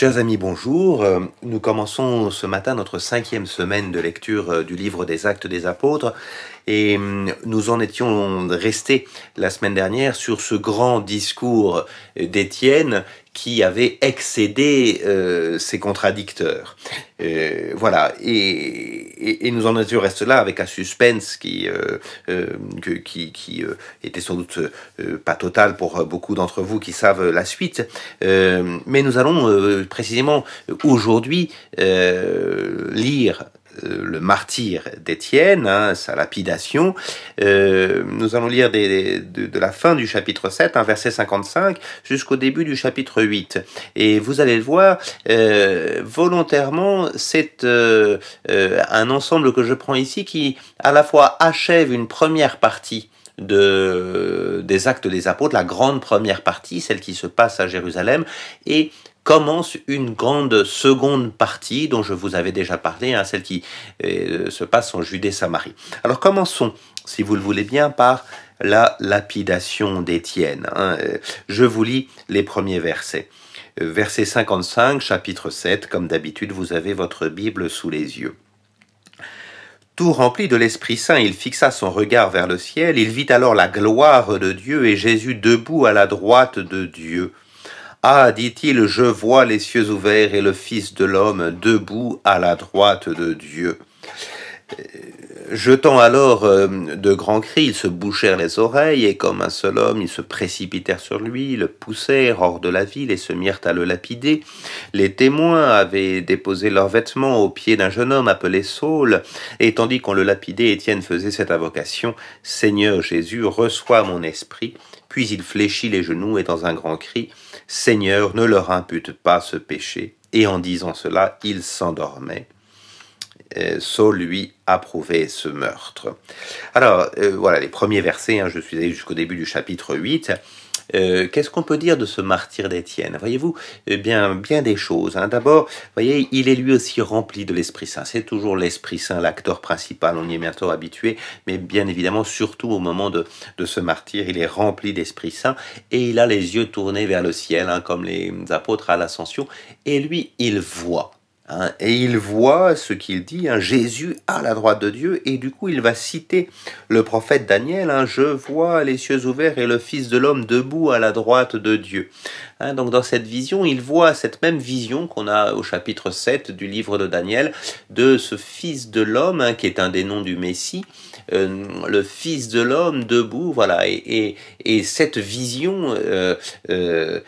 Chers amis, bonjour. Euh, Nous commençons ce matin notre cinquième semaine de lecture euh, du livre des Actes des Apôtres et hum, nous en étions restés la semaine dernière sur ce grand discours d'Étienne qui avait excédé euh, ses contradicteurs. Euh, voilà, et, et, et nous en étions restés là avec un suspense qui, euh, euh, qui, qui était sans doute pas total pour beaucoup d'entre vous qui savent la suite. Mais nous allons précisément aujourd'hui lire le martyr d'Étienne, hein, sa lapidation. Euh, nous allons lire de, la fin du chapitre 7, un verset 55, jusqu'au début du chapitre 8. Et vous allez le voir, euh, volontairement, c'est euh, euh, un ensemble que je prends ici qui à la fois achève une première partie de, des actes des apôtres, la grande première partie, celle qui se passe à Jérusalem, et commence une grande seconde partie dont je vous avais déjà parlé, hein, celle qui euh, se passe en Judée-Samarie. Alors commençons, si vous le voulez bien, par la lapidation d'Étienne. hein. Je vous lis les premiers versets. Euh, Verset 55, chapitre 7, comme d'habitude, vous avez votre Bible sous les yeux. Tout rempli de l'Esprit Saint, il fixa son regard vers le ciel, il vit alors la gloire de Dieu et Jésus debout à la droite de Dieu. Ah, dit-il, je vois les cieux ouverts et le Fils de l'homme debout à la droite de Dieu. Euh, Jetant alors euh, de grands cris, ils se bouchèrent les oreilles, et comme un seul homme, ils se précipitèrent sur lui, le poussèrent hors de la ville et se mirent à le lapider. Les témoins avaient déposé leurs vêtements aux pieds d'un jeune homme appelé Saul, et tandis qu'on le lapidait, Étienne faisait cette invocation Seigneur Jésus, reçois mon esprit. Puis il fléchit les genoux et dans un grand cri Seigneur, ne leur impute pas ce péché. Et en disant cela, il s'endormait. Euh, Saul, lui, approuvait ce meurtre. Alors, euh, voilà les premiers versets, hein, je suis allé jusqu'au début du chapitre 8. Euh, Qu'est-ce qu'on peut dire de ce martyr d'Étienne? Voyez-vous, eh bien, bien des choses. hein. D'abord, voyez, il est lui aussi rempli de l'Esprit Saint. C'est toujours l'Esprit Saint, l'acteur principal, on y est bientôt habitué, mais bien évidemment, surtout au moment de, de ce martyr, il est rempli d'Esprit Saint et il a les yeux tournés vers le ciel, hein, comme les apôtres à l'ascension, et lui, il voit. Hein, et il voit ce qu'il dit, hein, Jésus à la droite de Dieu, et du coup il va citer le prophète Daniel, hein, je vois les cieux ouverts et le Fils de l'homme debout à la droite de Dieu. Donc dans cette vision, il voit cette même vision qu'on a au chapitre 7 du livre de Daniel, de ce Fils de l'homme, qui est un des noms du Messie, euh, le Fils de l'homme debout, voilà, et, et, et cette vision euh, euh,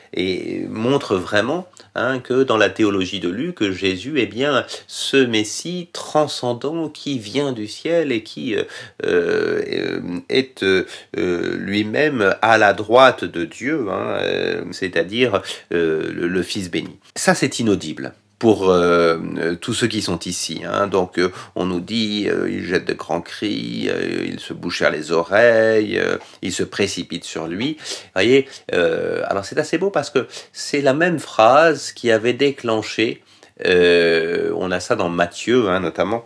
montre vraiment hein, que dans la théologie de Luc, Jésus est bien ce Messie transcendant qui vient du ciel et qui euh, euh, est euh, lui-même à la droite de Dieu, hein, c'est-à-dire le, le Fils béni. Ça, c'est inaudible pour euh, euh, tous ceux qui sont ici. hein. Donc euh, on nous dit, ils jettent de grands cris, ils se bouchèrent les oreilles, ils se précipitent sur lui. Vous voyez, alors c'est assez beau parce que c'est la même phrase qui avait déclenché, on a ça dans Matthieu hein, notamment,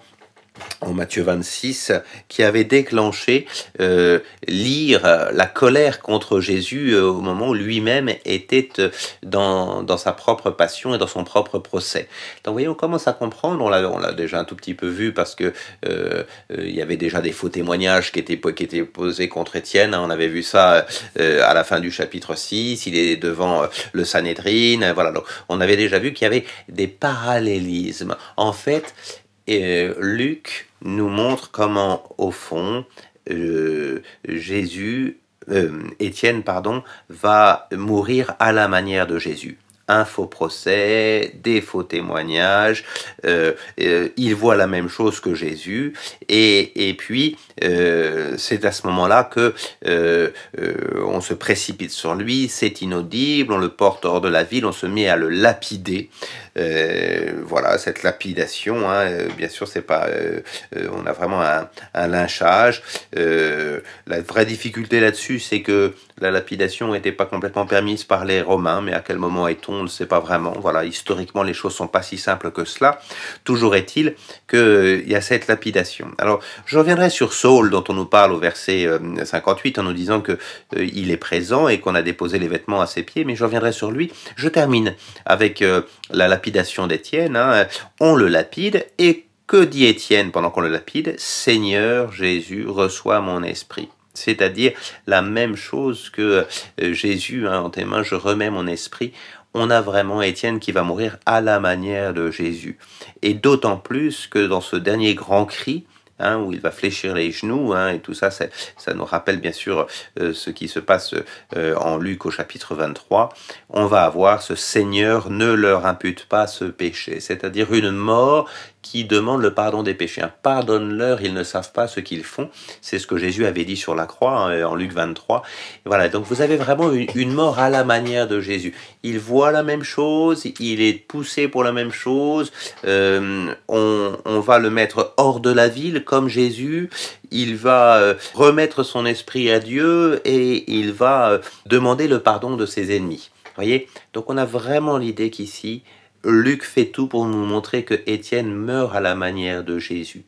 en Matthieu 26, qui avait déclenché euh, lire la colère contre Jésus euh, au moment où lui-même était euh, dans, dans sa propre passion et dans son propre procès. Donc voyez, on commence à comprendre, on l'a, déjà un tout petit peu vu parce que il y avait déjà des faux témoignages qui étaient, qui étaient posés contre Étienne, hein. on avait vu ça à la fin du chapitre 6, il est devant le Sanhédrin, euh, voilà, donc on avait déjà vu qu'il y avait des parallélismes. En fait, et Luc nous montre comment, au fond, euh, Jésus, euh, Étienne, pardon, va mourir à la manière de Jésus. Un faux procès, des faux témoignages, euh, euh, il voit la même chose que Jésus, et, et puis euh, c'est à ce moment-là que on se précipite sur lui, c'est inaudible, on le porte hors de la ville, on se met à le lapider. Voilà, cette lapidation, hein, bien sûr, c'est pas, on a vraiment un, un lynchage. La vraie difficulté là-dessus, c'est que la lapidation n'était pas complètement permise par les Romains, mais à quel moment est-on on ne sait pas vraiment. Voilà, historiquement, les choses sont pas si simples que cela. Toujours est-il qu'il y a cette lapidation. Alors, je reviendrai sur Saul, dont on nous parle au verset 58, en nous disant que il est présent et qu'on a déposé les vêtements à ses pieds, mais je reviendrai sur lui. Je termine avec la lapidation d'Étienne. Hein. On le lapide et que dit Étienne pendant qu'on le lapide? Seigneur Jésus, reçois mon esprit. C'est-à-dire la même chose que euh, Jésus, hein, en tes mains, je remets mon esprit. On a vraiment Étienne qui va mourir à la manière de Jésus. Et d'autant plus que dans ce dernier grand cri, Hein, où il va fléchir les genoux, hein, et tout ça, ça, nous rappelle bien sûr euh, ce qui se passe euh, en Luc au chapitre 23. On va avoir ce Seigneur ne leur impute pas ce péché, c'est-à-dire une mort qui demande le pardon des péchés. Pardonne-leur, ils ne savent pas ce qu'ils font. C'est ce que Jésus avait dit sur la croix hein, en Luc 23. voilà, donc vous avez vraiment une, mort à la manière de Jésus. Il voit la même chose, il est poussé pour la même chose. Euh, on, on, va le mettre hors de la ville comme Jésus. Il va euh, remettre son esprit à Dieu et il va euh, demander le pardon de ses ennemis. Voyez? Donc on a vraiment l'idée qu'ici, Luc fait tout pour nous montrer que Étienne meurt à la manière de Jésus.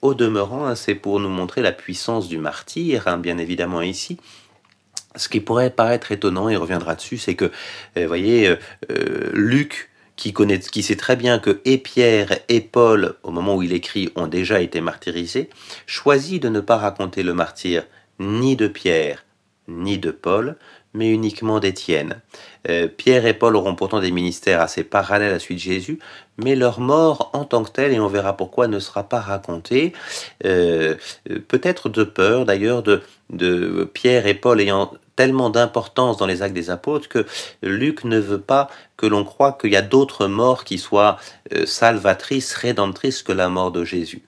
Au demeurant, hein, c'est pour nous montrer la puissance du martyr, hein, bien évidemment ici. Ce qui pourrait paraître étonnant, et reviendra dessus, c'est que, vous euh, voyez, euh, euh, Luc, qui, connaît, qui sait très bien que et Pierre et Paul, au moment où il écrit, ont déjà été martyrisés, choisit de ne pas raconter le martyr ni de Pierre ni de Paul, mais uniquement d'Étienne. Euh, Pierre et Paul auront pourtant des ministères assez parallèles à suite de Jésus, mais leur mort en tant que telle, et on verra pourquoi, ne sera pas racontée, euh, peut-être de peur d'ailleurs de, Pierre et Paul ayant tellement d'importance dans les actes des apôtres que Luc ne veut pas que l'on croie qu'il y a d'autres morts qui soient euh, salvatrices, rédemptrices que la mort de Jésus.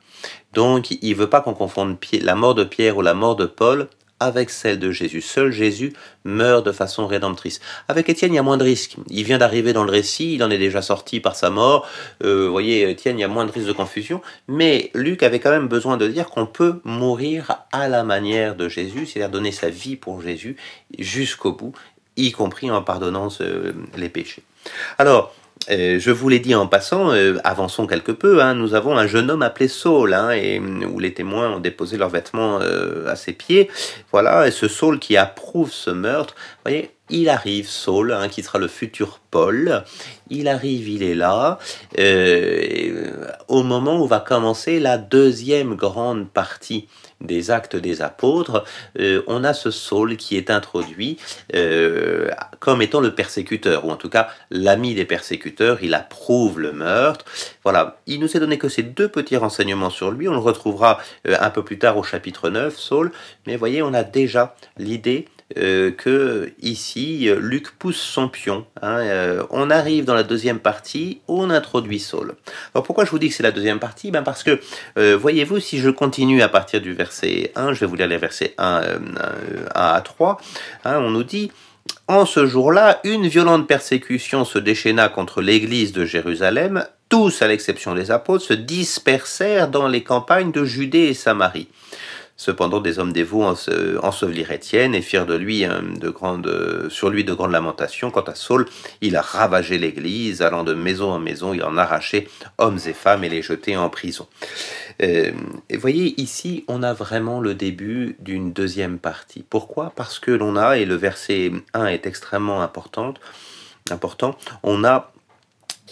Donc il ne veut pas qu'on confonde la mort de Pierre ou la mort de Paul avec celle de Jésus. Seul Jésus meurt de façon rédemptrice. Avec Étienne, il y a moins de risques. Il vient d'arriver dans le récit, il en est déjà sorti par sa mort. Euh, vous voyez, Étienne, il y a moins de risques de confusion. Mais Luc avait quand même besoin de dire qu'on peut mourir à la manière de Jésus, c'est-à-dire donner sa vie pour Jésus jusqu'au bout, y compris en pardonnant les péchés. Alors, euh, je vous l'ai dit en passant, euh, avançons quelque peu, hein, nous avons un jeune homme appelé Saul, hein, et, où les témoins ont déposé leurs vêtements euh, à ses pieds. Voilà, et ce Saul qui approuve ce meurtre, voyez, il arrive, Saul, hein, qui sera le futur Paul, il arrive, il est là, au moment où va commencer la deuxième grande partie des actes des apôtres, euh, on a ce Saul qui est introduit euh, comme étant le persécuteur, ou en tout cas l'ami des persécuteurs, il approuve le meurtre. Voilà, il nous est donné que ces deux petits renseignements sur lui, on le retrouvera euh, un peu plus tard au chapitre 9, Saul, mais voyez, on a déjà l'idée euh, que ici Luc pousse son pion. Hein, euh, on arrive dans la deuxième partie, on introduit Saul. Alors pourquoi je vous dis que c'est la deuxième partie? Ben Parce que, euh, voyez-vous, si je continue à partir du verset 1, je vais vous lire les versets 1, à 3, hein, on nous dit... En ce jour-là, une violente persécution se déchaîna contre l'église de Jérusalem. Tous, à l'exception des apôtres, se dispersèrent dans les campagnes de Judée et Samarie. Cependant, des hommes dévots ensevelirent Étienne et firent de lui de sur lui de grandes lamentations. Quant à Saul, il a ravagé l'église, allant de maison en maison, il en arrachait hommes et femmes et les jetait en prison. Euh, et voyez, ici, on a vraiment le début d'une deuxième partie. Pourquoi? Parce que l'on a, et le verset 1 est extrêmement important, important on a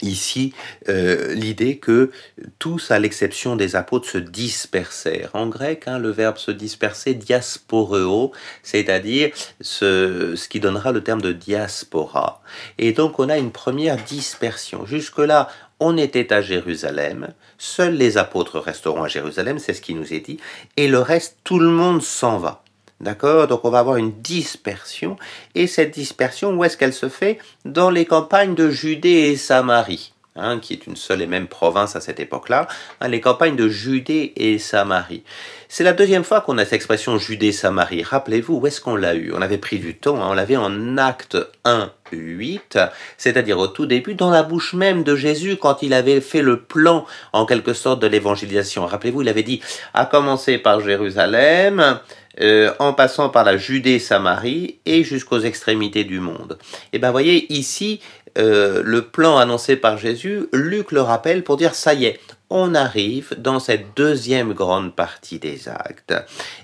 ici euh, l'idée que tous, à l'exception des apôtres, se dispersèrent. En grec, hein, le verbe se disperser, diasporeo, c'est-à-dire ce, ce qui donnera le terme de diaspora. Et donc on a une première dispersion. Jusque-là, on était à Jérusalem, seuls les apôtres resteront à Jérusalem, c'est ce qui nous est dit, et le reste, tout le monde s'en va. D'accord? Donc on va avoir une dispersion. Et cette dispersion, où est-ce qu'elle se fait? Dans les campagnes de Judée et Samarie. Hein, qui est une seule et même province à cette époque-là, hein, les campagnes de Judée et Samarie. C'est la deuxième fois qu'on a cette expression Judée-Samarie. Rappelez-vous, où est-ce qu'on l'a eu? On avait pris du temps, hein, on l'avait en acte 1, 8, c'est-à-dire au tout début, dans la bouche même de Jésus, quand il avait fait le plan, en quelque sorte, de l'évangélisation. Rappelez-vous, il avait dit, à commencer par Jérusalem, euh, en passant par la Judée, Samarie et jusqu'aux extrémités du monde. Et ben voyez ici, le plan annoncé par Jésus, Luc le rappelle pour dire ça y est, on arrive dans cette deuxième grande partie des actes,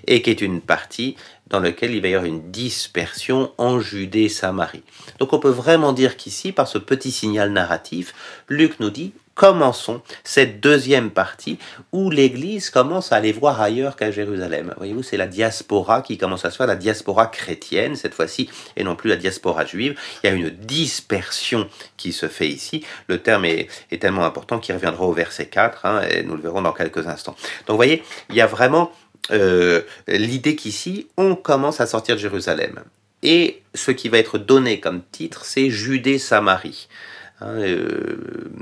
et qui est une partie dans laquelle il va y avoir une dispersion en Judée-Samarie. Donc on peut vraiment dire qu'ici, par ce petit signal narratif, Luc nous dit commençons cette deuxième partie où l'Église commence à aller voir ailleurs qu'à Jérusalem. Voyez-vous, c'est la diaspora qui commence à se faire, la diaspora chrétienne cette fois-ci, et non plus la diaspora juive. Il y a une dispersion qui se fait ici. Le terme est, tellement important qu'il reviendra au verset 4, hein, et nous le verrons dans quelques instants. Donc vous voyez, il y a vraiment euh, l'idée qu'ici, on commence à sortir de Jérusalem. Et ce qui va être donné comme titre, c'est Judée-Samarie. Hein, euh,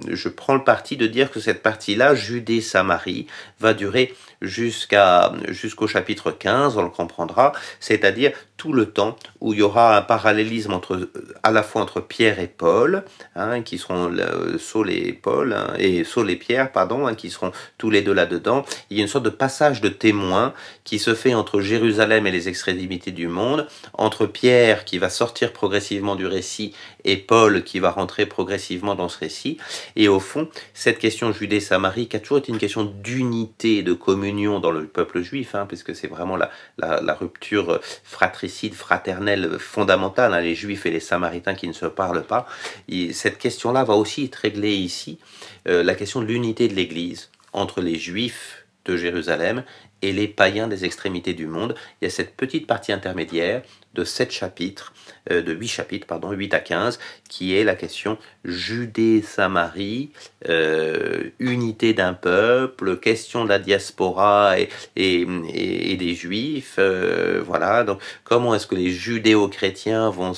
je prends le parti de dire que cette partie-là, Judée-Samarie, va durer jusqu'à jusqu'au chapitre 15, on le comprendra, c'est-à-dire tout le temps où il y aura un parallélisme entre à la fois entre Pierre et Paul, hein, qui seront Saul et Paul hein, et Saul et Pierre, pardon, qui seront tous les deux là-dedans. Il y a une sorte de passage de témoin qui se fait entre Jérusalem et les extrémités du monde, entre Pierre qui va sortir progressivement du récit et Paul qui va rentrer progressivement dans ce récit. Et au fond, cette question Judée-Samarie, qui a toujours été une question d'unité, de dans le peuple juif, hein, puisque c'est vraiment la, la, rupture fratricide, fraternelle fondamentale, hein, les juifs et les samaritains qui ne se parlent pas. Et cette question-là va aussi être réglée ici, euh, la question de l'unité de l'Église entre les juifs de Jérusalem et les païens des extrémités du monde. Il y a cette petite partie intermédiaire de 7 chapitres, euh, de 8 chapitres, pardon, 8 à 15, qui est la question Judée-Samarie, euh, unité d'un peuple, question de la diaspora et, des juifs, euh, voilà, donc comment est-ce que les judéo-chrétiens vont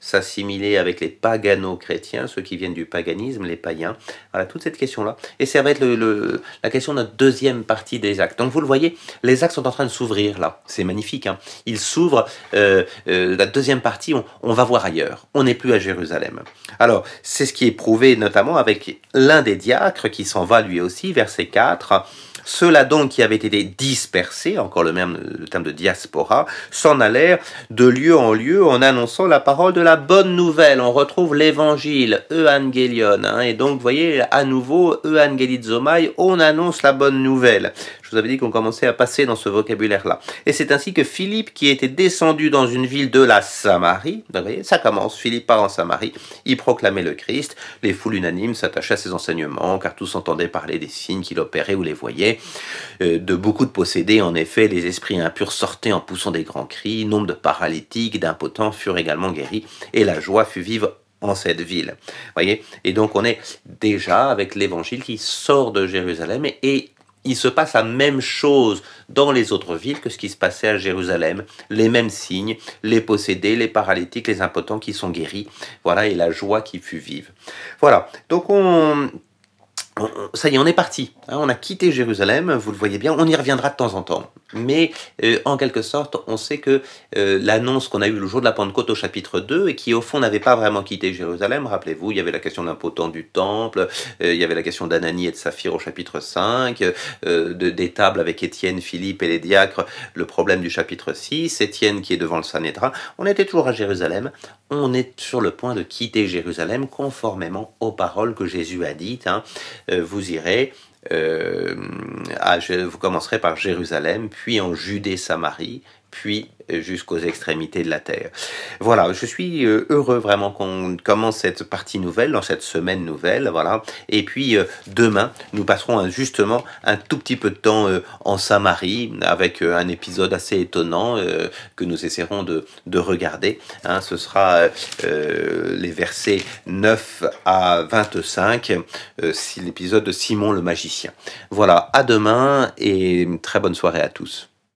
s'assimiler avec les pagano-chrétiens, ceux qui viennent du paganisme, les païens, voilà, toute cette question-là. Et ça va être la question de notre deuxième partie des actes. Donc vous le voyez, les actes sont en train de s'ouvrir là, c'est magnifique, hein. ils s'ouvrent, la deuxième partie, on, va voir ailleurs. On n'est plus à Jérusalem. Alors, c'est ce qui est prouvé notamment avec l'un des diacres qui s'en va lui aussi, verset 4. Ceux-là donc qui avaient été dispersés, encore le même terme de diaspora, s'en allèrent de lieu en lieu en annonçant la parole de la bonne nouvelle. On retrouve l'évangile, Euangelion. Hein, et donc, vous voyez, à nouveau, Euangelizomai, on annonce la bonne nouvelle. Je vous avais dit qu'on commençait à passer dans ce vocabulaire-là. Et c'est ainsi que Philippe, qui était descendu dans une ville de la Samarie, vous voyez, ça commence, Philippe part en Samarie, il proclamait le Christ, les foules unanimes s'attachaient à ses enseignements, car tous entendaient parler des signes qu'il opérait ou les voyaient. Euh, de beaucoup de possédés, en effet, les esprits impurs sortaient en poussant des grands cris, nombre de paralytiques, d'impotents furent également guéris, et la joie fut vive en cette ville. Voyez Et donc on est déjà avec l'évangile qui sort de Jérusalem et il se passe la même chose dans les autres villes que ce qui se passait à Jérusalem. Les mêmes signes, les possédés, les paralytiques, les impotents qui sont guéris. Voilà, et la joie qui fut vive. Voilà, donc on ça y est, on est parti. Hein, on a quitté Jérusalem, vous le voyez bien. On y reviendra de temps en temps. Mais euh, en quelque sorte, on sait que euh, l'annonce qu'on a eue le jour de la Pentecôte au chapitre 2, et qui au fond n'avait pas vraiment quitté Jérusalem, rappelez-vous, il y avait la question d'un potent du temple, euh, il y avait la question d'Ananie et de Saphir au chapitre 5, de, des tables avec Étienne, Philippe et les diacres, le problème du chapitre 6, Étienne qui est devant le Sanhédrin. On était toujours à Jérusalem. On est sur le point de quitter Jérusalem conformément aux paroles que Jésus a dites. Hein. Euh, vous irez euh, vous commencerez par Jérusalem, puis en Judée-Samarie, puis jusqu'aux extrémités de la terre. Voilà, je suis euh, heureux vraiment qu'on commence cette partie nouvelle, dans cette semaine nouvelle, voilà. Et puis euh, demain, nous passerons justement un tout petit peu de temps euh, en Samarie, avec un épisode assez étonnant que nous essaierons de, de regarder. Hein. ce sera les versets 9 à 25, l'épisode de Simon le magicien. Voilà, à demain et très bonne soirée à tous.